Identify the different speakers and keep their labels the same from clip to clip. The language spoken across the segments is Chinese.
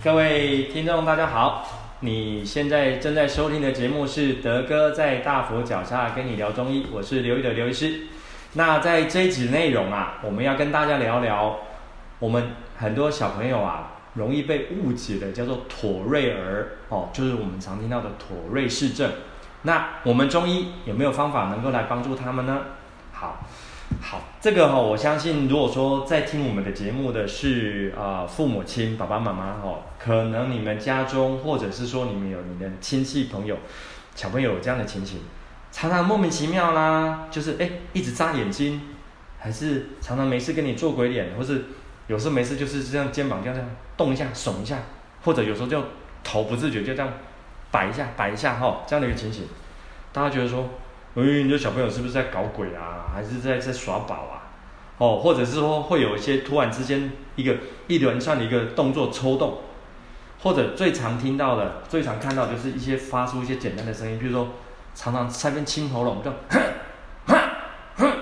Speaker 1: 各位听众，大家好！你现在正在收听的节目是德哥在大佛脚下跟你聊中医，我是刘玉的刘医师。那在这一集内容啊，我们要跟大家聊聊我们很多小朋友啊容易被误解的叫做妥瑞儿哦，就是我们常听到的妥瑞氏症。那我们中医有没有方法能够来帮助他们呢？好。好，这个哈、哦，我相信，如果说在听我们的节目的是啊、父母亲、爸爸妈妈哈、哦，可能你们家中或者是说你们有你的亲戚朋友、小朋友有这样的情形，常常莫名其妙啦，就是哎一直眨眼睛，还是常常没事跟你做鬼脸，或是有时候没事就是这样肩膀这样这样动一下、耸一下，或者有时候就头不自觉就这样摆一下、摆一下哈、哦，这样的一个情形，大家觉得说。哎，你这小朋友是不是在搞鬼啊？还是在在耍宝啊？哦，或者是说会有一些突然之间一个一连串的一个动作抽动，或者最常听到的、最常看到就是一些发出一些简单的声音，比如说常常在边清喉咙，就哼哼哼，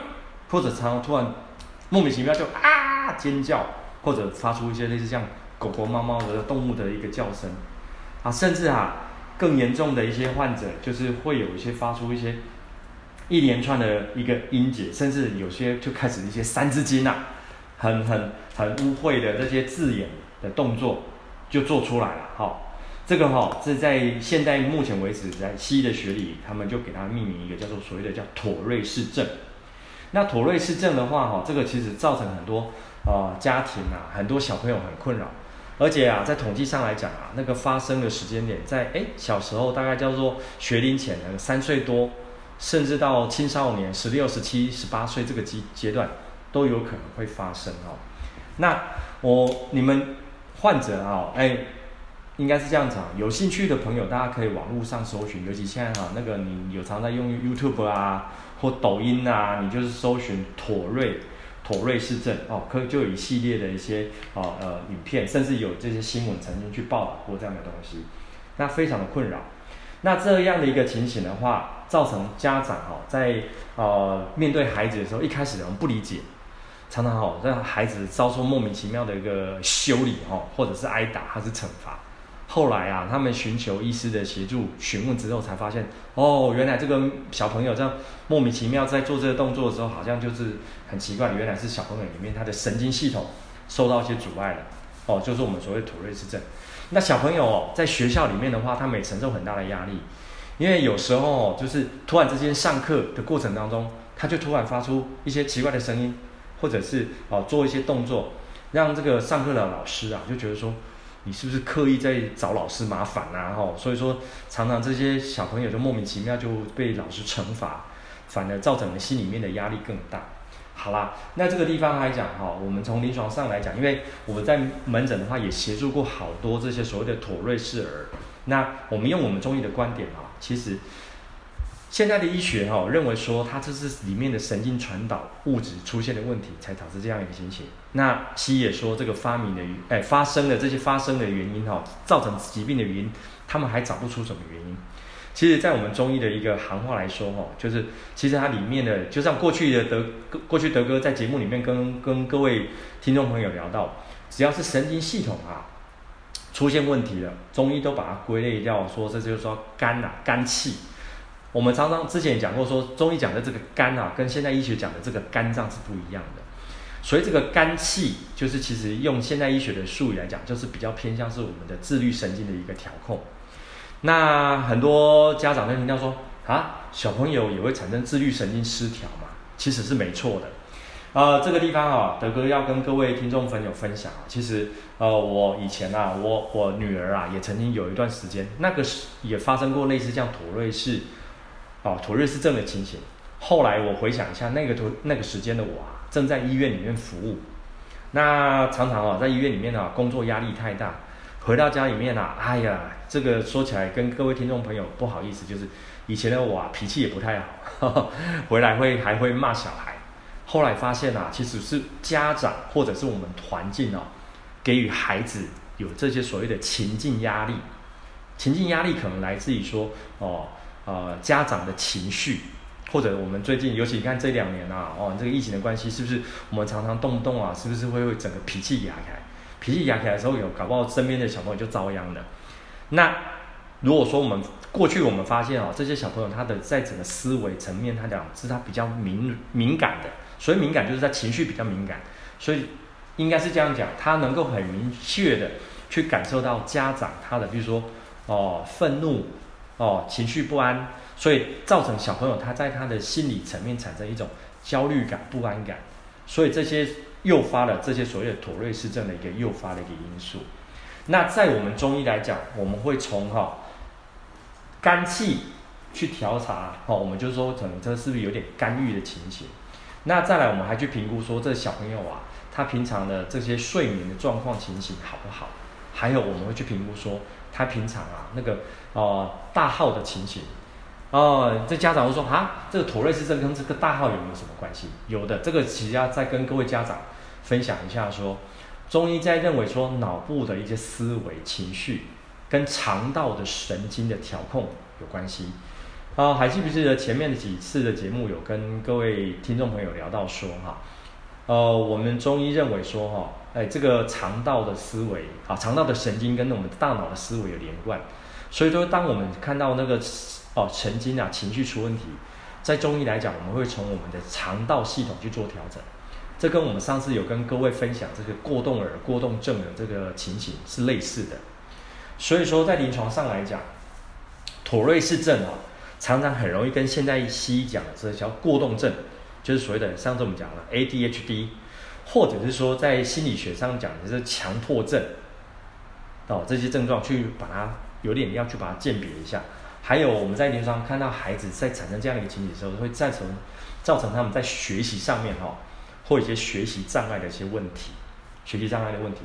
Speaker 1: 或者常常突然莫名其妙就啊尖叫，或者发出一些类似像狗狗、猫猫的动物的一个叫声啊，甚至啊更严重的一些患者就是会有一些发出一些。一连串的一个音节，甚至有些就开始一些三字经啊，很很很污秽的这些字眼的动作就做出来了。哈，这个哈是在现代目前为止，在西医的学里，他们就给它命名一个叫做所谓的叫妥瑞氏症。那妥瑞氏症的话，哈，这个其实造成很多呃家庭啊，很多小朋友很困扰，而且啊，在统计上来讲啊，那个发生的时间点在诶小时候，大概叫做学龄前的三岁多。甚至到青少年十六、十七、十八岁这个阶阶段，都有可能会发生哦。那我你们患者啊，哎，应该是这样子啊。有兴趣的朋友，大家可以网络上搜寻，尤其现在哈，那个你有常在用 YouTube 啊或抖音啊，你就是搜寻妥瑞妥瑞氏症哦，可就有一系列的一些哦呃影片，甚至有这些新闻曾经去报道过这样的东西，那非常的困扰。那这样的一个情形的话，造成家长哈在呃面对孩子的时候，一开始可能不理解，常常哈让孩子遭受莫名其妙的一个修理哈，或者是挨打还是惩罚。后来啊，他们寻求医师的协助询问之后，才发现哦，原来这个小朋友这样莫名其妙在做这个动作的时候，好像就是很奇怪，原来是小朋友里面他的神经系统受到一些阻碍了哦，就是我们所谓妥瑞氏症。那小朋友哦，在学校里面的话，他们也承受很大的压力，因为有时候，就是突然之间上课的过程当中，他就突然发出一些奇怪的声音，或者是哦做一些动作，让这个上课的老师啊就觉得说，你是不是刻意在找老师麻烦啊？哈，所以说常常这些小朋友就莫名其妙就被老师惩罚，反而造成了心里面的压力更大。好啦，那这个地方来讲哈，我们从临床上来讲，因为我们在门诊的话也协助过好多这些所谓的妥瑞氏儿。那我们用我们中医的观点哈，其实现在的医学哈认为说，它这是里面的神经传导物质出现的问题，才导致这样一个情形。那西医也说这个发明的哎发生的这些发生的原因哈，造成疾病的原因，他们还找不出什么原因。其实，在我们中医的一个行话来说，哈，就是其实它里面的，就像过去的德过去德哥在节目里面跟跟各位听众朋友聊到，只要是神经系统啊出现问题了，中医都把它归类掉，说这就是说肝啊肝气。我们常常之前讲过说，中医讲的这个肝啊，跟现代医学讲的这个肝脏是不一样的。所以这个肝气，就是其实用现代医学的术语来讲，就是比较偏向是我们的自律神经的一个调控。那很多家长就听到说啊，小朋友也会产生自律神经失调嘛？其实是没错的。呃，这个地方啊，德哥要跟各位听众朋友分享，其实呃，我以前啊，我我女儿啊，也曾经有一段时间，那个是也发生过类似像妥瑞氏啊妥瑞氏症的情形。后来我回想一下，那个时那个时间的我啊，正在医院里面服务，那常常啊，在医院里面啊，工作压力太大。回到家里面啊，哎呀，这个说起来跟各位听众朋友不好意思，就是以前的我啊，脾气也不太好，呵呵，回来会还会骂小孩。后来发现啊，其实是家长或者是我们环境哦，给予孩子有这些所谓的情境压力。情境压力可能来自于说哦，呃，家长的情绪，或者我们最近尤其你看这两年啊，哦，这个疫情的关系，是不是我们常常动不动啊，是不是会会整个脾气压开？脾气痒起来的时候，有搞不好身边的小朋友就遭殃了。那如果说我们过去我们发现哦，这些小朋友他的在整个思维层面，他讲是他比较敏敏感的，所以敏感就是他情绪比较敏感，所以应该是这样讲，他能够很明确的去感受到家长他的，比如说哦愤怒哦情绪不安，所以造成小朋友他在他的心理层面产生一种焦虑感、不安感，所以这些诱发了这些所谓的妥瑞氏症的一个诱发的一个因素。那在我们中医来讲，我们会从哈、肝气去调查，哈、哦，我们就说可能这是不是有点肝郁的情形？那再来，我们还去评估说这小朋友啊，他平常的这些睡眠的状况情形好不好？还有我们会去评估说他平常啊那个哦、大号的情形。哦，这家长会说啊，这个妥瑞氏症跟这个大号有没有什么关系？有的，这个其实要再跟各位家长分享一下说，中医在认为说脑部的一些思维情绪跟肠道的神经的调控有关系。啊、还记不记得前面的几次的节目有跟各位听众朋友聊到说哈，呃，我们中医认为说哈，哎，这个肠道的思维啊，肠道的神经跟我们大脑的思维有连贯，所以说当我们看到那个。哦，神经啊，情绪出问题，在中医来讲，我们会从我们的肠道系统去做调整。这跟我们上次有跟各位分享这个过动儿、过动症的这个情形是类似的。所以说，在临床上来讲，妥瑞氏症啊，常常很容易跟现在西医讲的这叫过动症，就是所谓的上次我们讲了 ADHD，或者是说在心理学上讲的是强迫症，哦，这些症状去把它有点要去把它鉴别一下。还有我们在临床上看到孩子在产生这样一个情景的时候，会造成造成他们在学习上面哈，或一些学习障碍的一些问题，学习障碍的问题。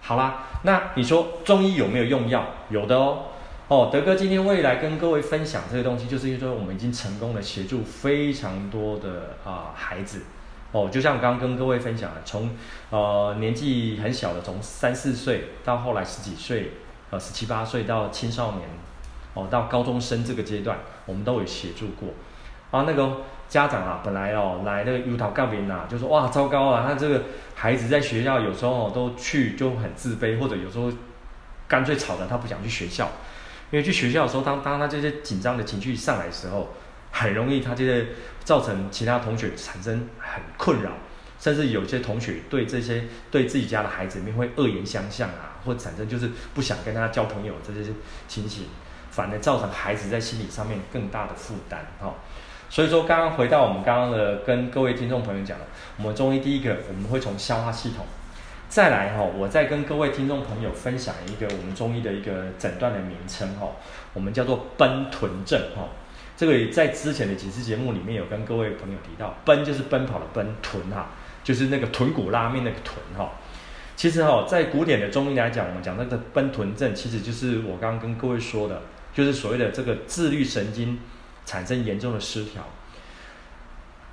Speaker 1: 好啦，那你说中医有没有用药？有的哦。哦，德哥今天未来跟各位分享这个东西，就是因为说我们已经成功的协助非常多的啊孩子哦，就像我刚刚跟各位分享的，从呃年纪很小的，从三四岁到后来十几岁，呃十七八岁到青少年。哦，到高中生这个阶段，我们都有协助过。啊，那个家长啊，本来哦来那个油桃杠边呐，就说哇糟糕啊，他这个孩子在学校有时候都去就很自卑，或者有时候干脆吵得他不想去学校。因为去学校的时候，当当他这些紧张的情绪上来的时候，很容易他这些造成其他同学产生很困扰，甚至有些同学对这些对自己家的孩子面会恶言相向啊，或产生就是不想跟他交朋友这些情形。反而造成孩子在心理上面更大的负担，哈。所以说，刚刚回到我们刚刚的跟各位听众朋友讲了，我们中医第一个我们会从消化系统，再来哈，我再跟各位听众朋友分享一个我们中医的一个诊断的名称哈，我们叫做奔豚症哈。这个在之前的几次节目里面有跟各位朋友提到，奔就是奔跑的奔，豚哈就是那个豚骨拉面那个豚哈。其实哈，在古典的中医来讲，我们讲那个奔豚症，其实就是我刚刚跟各位说的。就是所谓的这个自律神经产生严重的失调。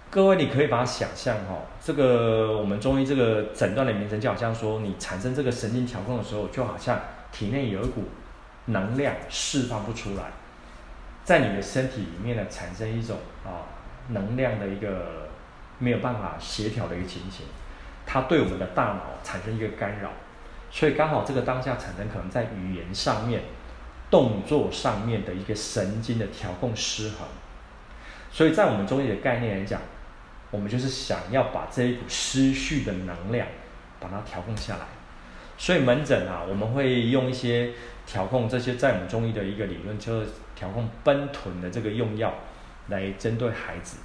Speaker 1: 各位，你可以把它想象哈，这个我们中医这个诊断的名称，就好像说你产生这个神经调控的时候，就好像体内有一股能量释放不出来，在你的身体里面呢，产生一种啊能量的一个没有办法协调的一个情形，它对我们的大脑产生一个干扰，所以刚好这个当下产生可能在语言上面。动作上面的一个神经的调控失衡，所以在我们中医的概念来讲，我们就是想要把这一股失序的能量，把它调控下来。所以门诊啊，我们会用一些调控这些在我们中医的一个理论，就是调控奔豚的这个用药，来针对孩子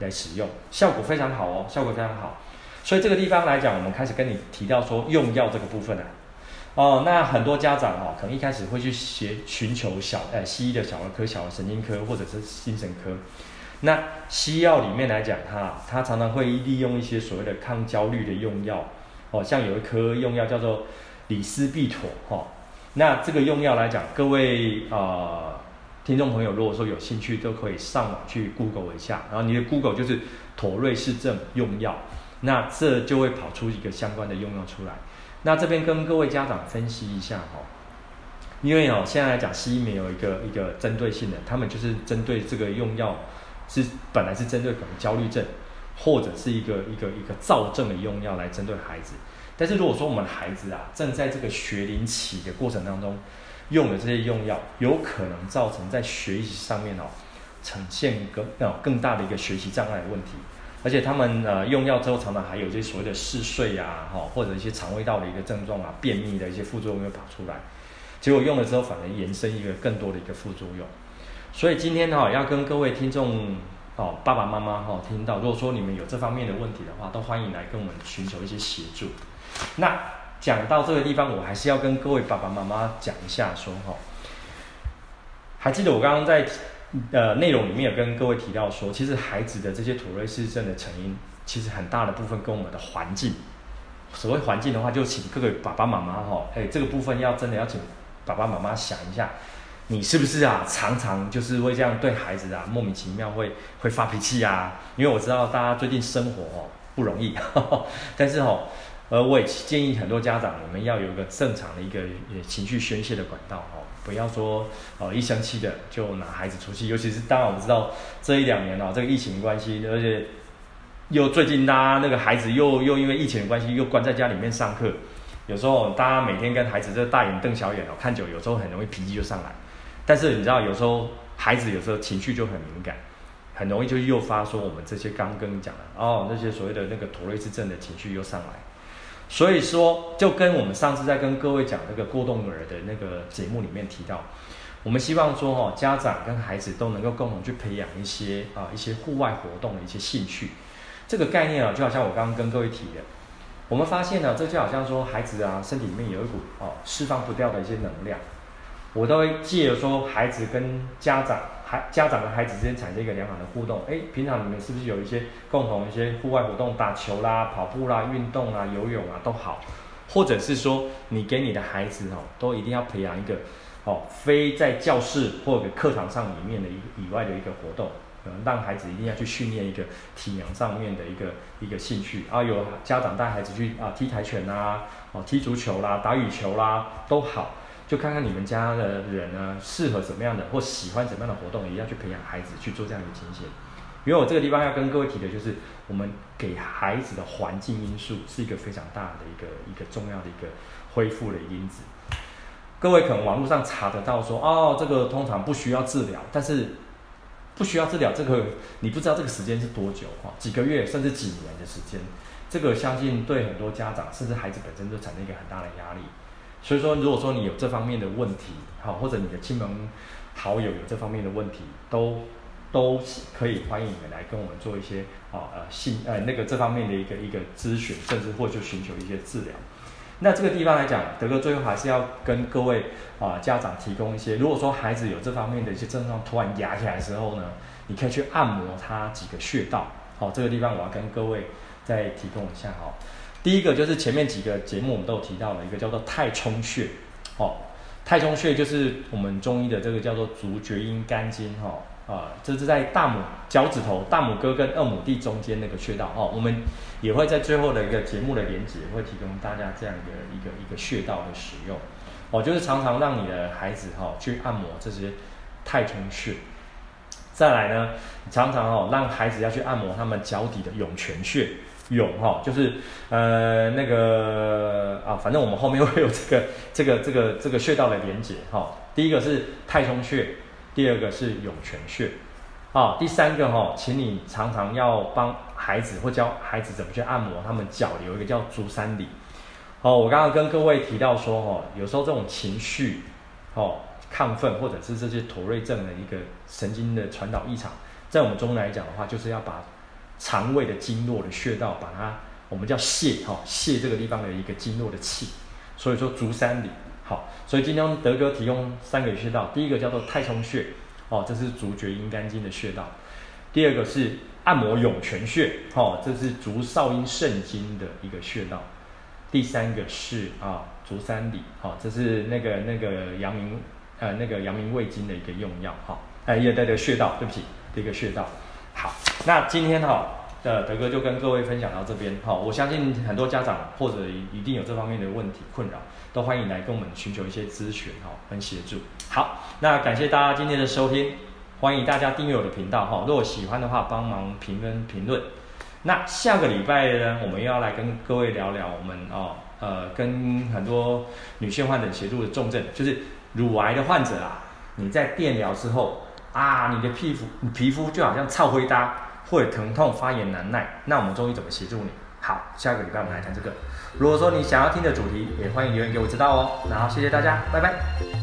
Speaker 1: 来使用，效果非常好哦，效果非常好。所以这个地方来讲，我们开始跟你提到说用药这个部分啊。哦，那很多家长哦，可能一开始会去学寻求小呃西医的小儿科、小儿神经科或者是精神科。那西药里面来讲，它它常常会利用一些所谓的抗焦虑的用药，哦，像有一颗用药叫做李斯必妥哈、哦。那这个用药来讲，各位、呃、听众朋友，如果说有兴趣，都可以上网去 Google 一下，然后你的 Google 就是妥瑞氏症用药，那这就会跑出一个相关的用药出来。那这边跟各位家长分析一下哈，因为哦，现在来讲西医没有一个一个针对性的，他们就是针对这个用药是本来是针对可能焦虑症，或者是一个一个一个躁症的用药来针对孩子。但是如果说我们孩子啊正在这个学龄期的过程当中用的这些用药，有可能造成在学习上面哦呈现更呃更大的一个学习障碍的问题。而且他们呃用药之后，常常还有这些所谓的嗜睡啊，哈，或者一些肠胃道的一个症状啊，便秘的一些副作用会跑出来。结果用了之后，反而延伸一个更多的一个副作用。所以今天哈，要跟各位听众哦，爸爸妈妈哈，听到，如果说你们有这方面的问题的话，都欢迎来跟我们寻求一些协助。那讲到这个地方，我还是要跟各位爸爸妈妈讲一下，说哈，还记得我刚刚在。呃，内容里面有跟各位提到说，其实孩子的这些土瑞氏症的成因，其实很大的部分跟我们的环境。所谓环境的话，就请各位爸爸妈妈哈，哎，这个部分要真的要请爸爸妈妈想一下，你是不是啊，常常就是会这样对孩子啊，莫名其妙会会发脾气啊？因为我知道大家最近生活哦不容易，呵呵但是哦，呃，我也建议很多家长，我们要有一个正常的一个情绪宣泄的管道哦。不要说呃一生气的就拿孩子出气，尤其是当然我们知道这一两年啊，这个疫情关系，而且又最近大家那个孩子又又因为疫情的关系又关在家里面上课，有时候大家每天跟孩子这大眼瞪小眼哦，看久有时候很容易脾气就上来。但是你知道有时候孩子有时候情绪就很敏感，很容易就诱发说我们这些刚跟你讲的哦那些所谓的那个妥瑞氏症的情绪又上来。所以说，就跟我们上次在跟各位讲那个过动儿的那个节目里面提到，我们希望说哈，家长跟孩子都能够共同去培养一些啊一些户外活动的一些兴趣。这个概念啊，就好像我刚刚跟各位提的，我们发现呢，这就好像说孩子啊身体里面有一股哦释放不掉的一些能量，我都会借由说孩子跟家长。孩家长跟孩子之间产生一个良好的互动，哎，平常你们是不是有一些共同一些户外活动，打球啦、跑步啦、运动啦、游泳啊都好，或者是说你给你的孩子哦，都一定要培养一个哦，非在教室或者课堂上里面的一以外的一个活动，嗯，让孩子一定要去训练一个体能上面的一个一个兴趣。啊，有家长带孩子去啊踢跆拳啦，哦踢足球啦、打羽球啦都好。就看看你们家的人呢，适合什么样的或喜欢什么样的活动，也要去培养孩子去做这样的情形。因为我这个地方要跟各位提的就是，我们给孩子的环境因素是一个非常大的一个一个重要的一个恢复的因子。各位可能网络上查得到说，哦，这个通常不需要治疗，但是不需要治疗，这个你不知道这个时间是多久哈，几个月甚至几年的时间，这个相信对很多家长甚至孩子本身都产生一个很大的压力。所以说，如果说你有这方面的问题，好，或者你的亲朋好友有这方面的问题，都都可以欢迎你们来跟我们做一些啊呃信呃那个这方面的一个一个咨询，甚至或者寻求一些治疗。那这个地方来讲，德哥最后还是要跟各位啊家长提供一些，如果说孩子有这方面的一些症状突然压起来的时候呢，你可以去按摩他几个穴道。好，这个地方我要跟各位再提供一下哈。第一个就是前面几个节目我们都有提到了一个叫做太冲穴，哦，太冲穴就是我们中医的这个叫做足厥阴肝经，哈、哦，啊，这是在大拇脚趾头、大拇哥跟二拇弟中间那个穴道，哦，我们也会在最后的一个节目的连接会提供大家这样的一个一个穴道的使用，哦，就是常常让你的孩子哈、去按摩这些太冲穴，再来呢，常常哦让孩子要去按摩他们脚底的涌泉穴。涌哈，就是呃那个啊，反正我们后面会有这个这个这个这个穴道的连接哈。第一个是太冲穴，第二个是涌泉穴，啊，第三个哈，请你常常要帮孩子或教孩子怎么去按摩他们脚有一个叫足三里。哦，我刚刚跟各位提到说哈，有时候这种情绪哦亢奋或者是这些妥瑞症的一个神经的传导异常，在我们中医来讲的话，就是要把。肠胃的经络的穴道，把它我们叫泻哈，泻这个地方的一个经络的气，所以说足三里好，所以今天德哥提供三个穴道，第一个叫做太冲穴哦，这是足厥阴肝经的穴道；第二个是按摩涌泉穴哦，这是足少阴肾经的一个穴道；第三个是啊足三里好，这是那个那个阳明呃那个阳明胃经的一个用药哈，哎也带的穴道，对不起，这个穴道。那今天哈，的，德哥就跟各位分享到这边哈。我相信很多家长或者一定有这方面的问题困扰，都欢迎来跟我们寻求一些咨询哈，跟协助。好，那感谢大家今天的收听，欢迎大家订阅我的频道哈。如果喜欢的话，帮忙评分评论。那下个礼拜呢，我们要来跟各位聊聊我们哦，呃，跟很多女性患者协助的重症，就是乳癌的患者啊，你在电疗之后啊，你的皮肤皮肤就好像臭灰搭，或者疼痛发炎难耐，那我们中医怎么协助你？好，下个礼拜我们来谈这个。如果说你想要听的主题，也欢迎留言给我知道哦。然后谢谢大家，拜拜。